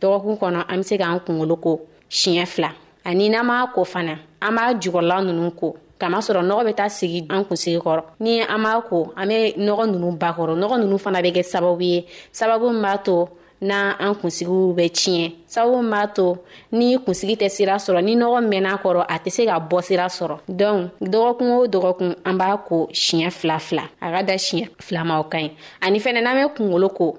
dɔgɔkun kɔnɔ an be se k'an kungolo ko siɲɛ fila ani n'an m'a ko fana an b'a jukɔrɔla nunu ko kama sɔrɔ nɔgɔ bɛ taa sigi an kunsigi kɔrɔ ni an b'a ko an be nɔgɔ nunu bakɔrɔ nɔgɔ nunu fana be kɛ sababu ye sababu min b'a to na an kunsigiw bɛ tiɲɛ sababu min b'a to ni kunsigi tɛ sira sɔrɔ ni nɔgɔ mɛn'a kɔrɔ a tɛ se ka bɔ sira sɔrɔ dɔnku dɔgɔkun o dɔgɔkun an b'a ko siɲɛ fila fila a ka da siɲɛ filamaw ka ɲi ani fɛnɛ n'an bɛ kungolo ko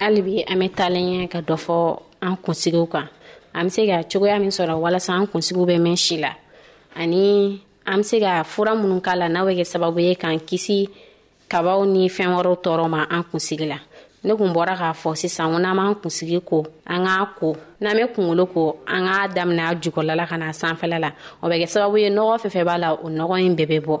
hali bi an bɛ taalen ɲɛ ka dɔ fɔ an kunsigiw kan an bɛ se ka cogoya min sɔrɔ walasa an kunsigiw bɛ mɛn si la ani an bɛ se ka fura minnu k'a la n'a bɛ kɛ sababu ye k'an kisi kabaw ni fɛn wɛrɛw tɔɔrɔ ma an kunsigi la ne kun bɔra k'a fɔ sisan ko n'an b'an kunsigi ko an k'a ko n'an bɛ kunkolo ko an k'a daminɛ a jukɔrɔla la ka na sanfɛla la o bɛ kɛ sababu ye nɔgɔ fɛn fɛn b'a la o nɔgɔ in bɛɛ bɛ bɔ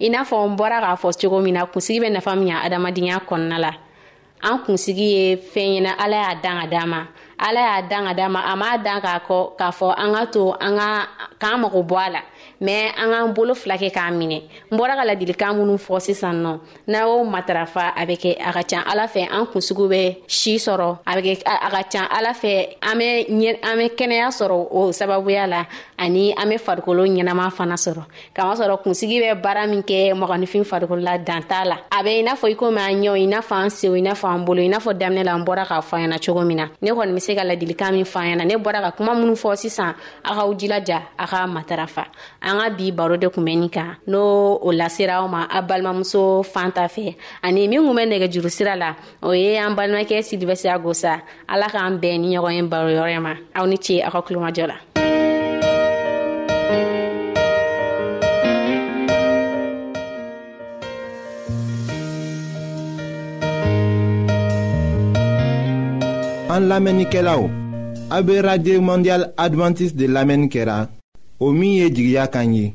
i n'a fɔ n bɔra k'a fɔ cogo min na kunsigi bɛ nafa min ya adamadenya kɔnɔna la an kunsigi ye fɛn ɲɛna ala y'a dan ka d'a ma ala y'a dan ka d'a ma a m'a dan k'a kɔ k'a fɔ an ka to an ka k'an mago bɔ a la mɛ an k'an bolo fila kɛ k'a minɛ n bɔra ka ladilikan minnu fɔ sisan nɔ n'a y'o matarafa a bɛ kɛ a ka can ala fɛ an kunsigiw bɛ si sɔrɔ a bɛ kɛ a ka can ala fɛ an bɛ an bɛ kɛnɛya sɔrɔ o sababuya la ani an bɛ farikolo ɲɛnama fana sɔrɔ kama sɔrɔ kunsigi bɛ baara min kɛ mɔgɔninfin farikolola dan t'a la a bɛ i n'a fɔ i komi an ɲɛw i n'a fɔ an sew i n'a fɔ an bolo i n'a fɔ daminɛ la an bɔra k'a fɔ ɲɛna cogo min na ne kɔni bɛ se ka ladilikan min fɔ ɲɛna ne bɔra ka kuma minnu fɔ sisan a k'aw jilaja a ka matarafa an ka bi baro de kun bɛ nin kan n'o o lasera aw ma a balimamuso fan ta fɛ ani min kun bɛ nɛgɛjuru sira la o ye an balimakɛ sidibɛsiya gosa ala k'an bɛn ni ɲɔgɔn ye baro yɔrɔ ma aw ni ce aw ka kulomajɔ la an lamɛnnikɛlaw a bɛ radio mondial adventiste de lamɛnni kɛra o min ye jigiya kan ye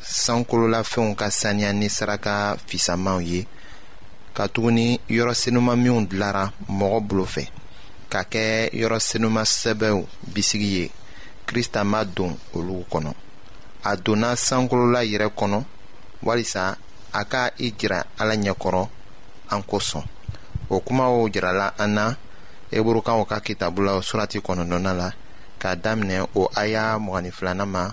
sankololafɛnw ka saniya ni saraka fisamanw ye katuguni yɔrɔ senuma minw dilara mɔgɔ bolo fɛ ka kɛ yɔrɔ senuma sɛbɛw bisigi ye krista ma don olu kɔnɔ a donna sankolola yɛrɛ kɔnɔ walisa a ka i jira ala ɲɛkɔrɔ an kosɔn o kumaw jirala an na eburukaw ka kitabula surati kɔnɔntɔnnan la k'a daminɛ o aya mɔgɔnin filanan ma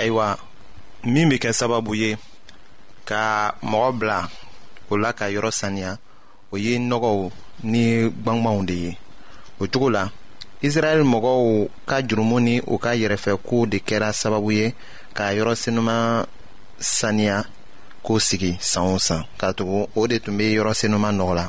ayiwa min bɛ kɛ sababu ye ka mɔgɔ bila o la ka yɔrɔ saniya o ye nɔgɔw ni gbangbanw de ye o cogo la israɛl mɔgɔw ka jurumu ni u ka yɛrɛfɛko de kɛra sababu ye ka yɔrɔ senuma saniya ko sigi san o san ka tugu o de tun bɛ yɔrɔ senuma nɔgɔ la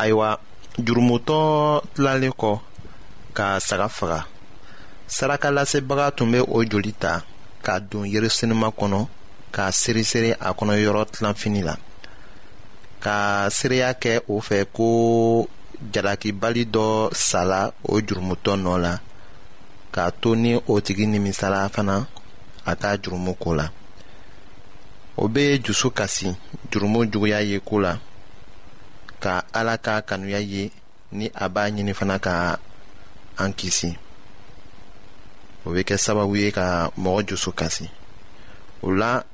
ayiwa jurumutɔ tilalen kɔ ka saga faga saraka lasebaga tun bɛ o joli ta k'a don yerusalema kɔnɔ k'a seresere a kɔnɔ yɔrɔ tilanfini la ka seereya kɛ o fɛ ko jalakibali dɔ sala o jurumutɔ nɔ la k'a to ni o tigi nimisala fana a ka jurumu ko la o bɛ dusu kasi jurumu juguya ye ko la ka ala ka kanuya ye ni a b'a ɲini fana ka an kisi o bɛ kɛ sababu ye ka mɔgɔ jusu kasi o la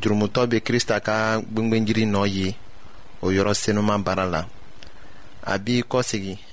jurumutɔ bɛ krista ka gwengwenjiri nɔ ye o yɔrɔ senuma baara la a b'i kɔsegi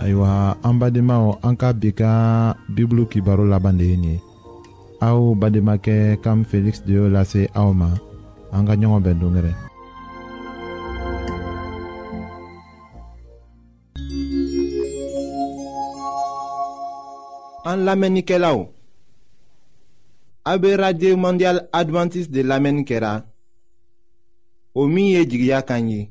ayiwa an badenmaw an ka bi ka bibulu kibaro laban de ye nin ye aw bademakɛ kam feliksi de y'o lase aw ma an ka ɲɔgɔn bɛn dongɛrɛ an lamɛnnikɛlaw a be radio mondial advantiste de lamɛnni kɛra o min ye jigiya kan ye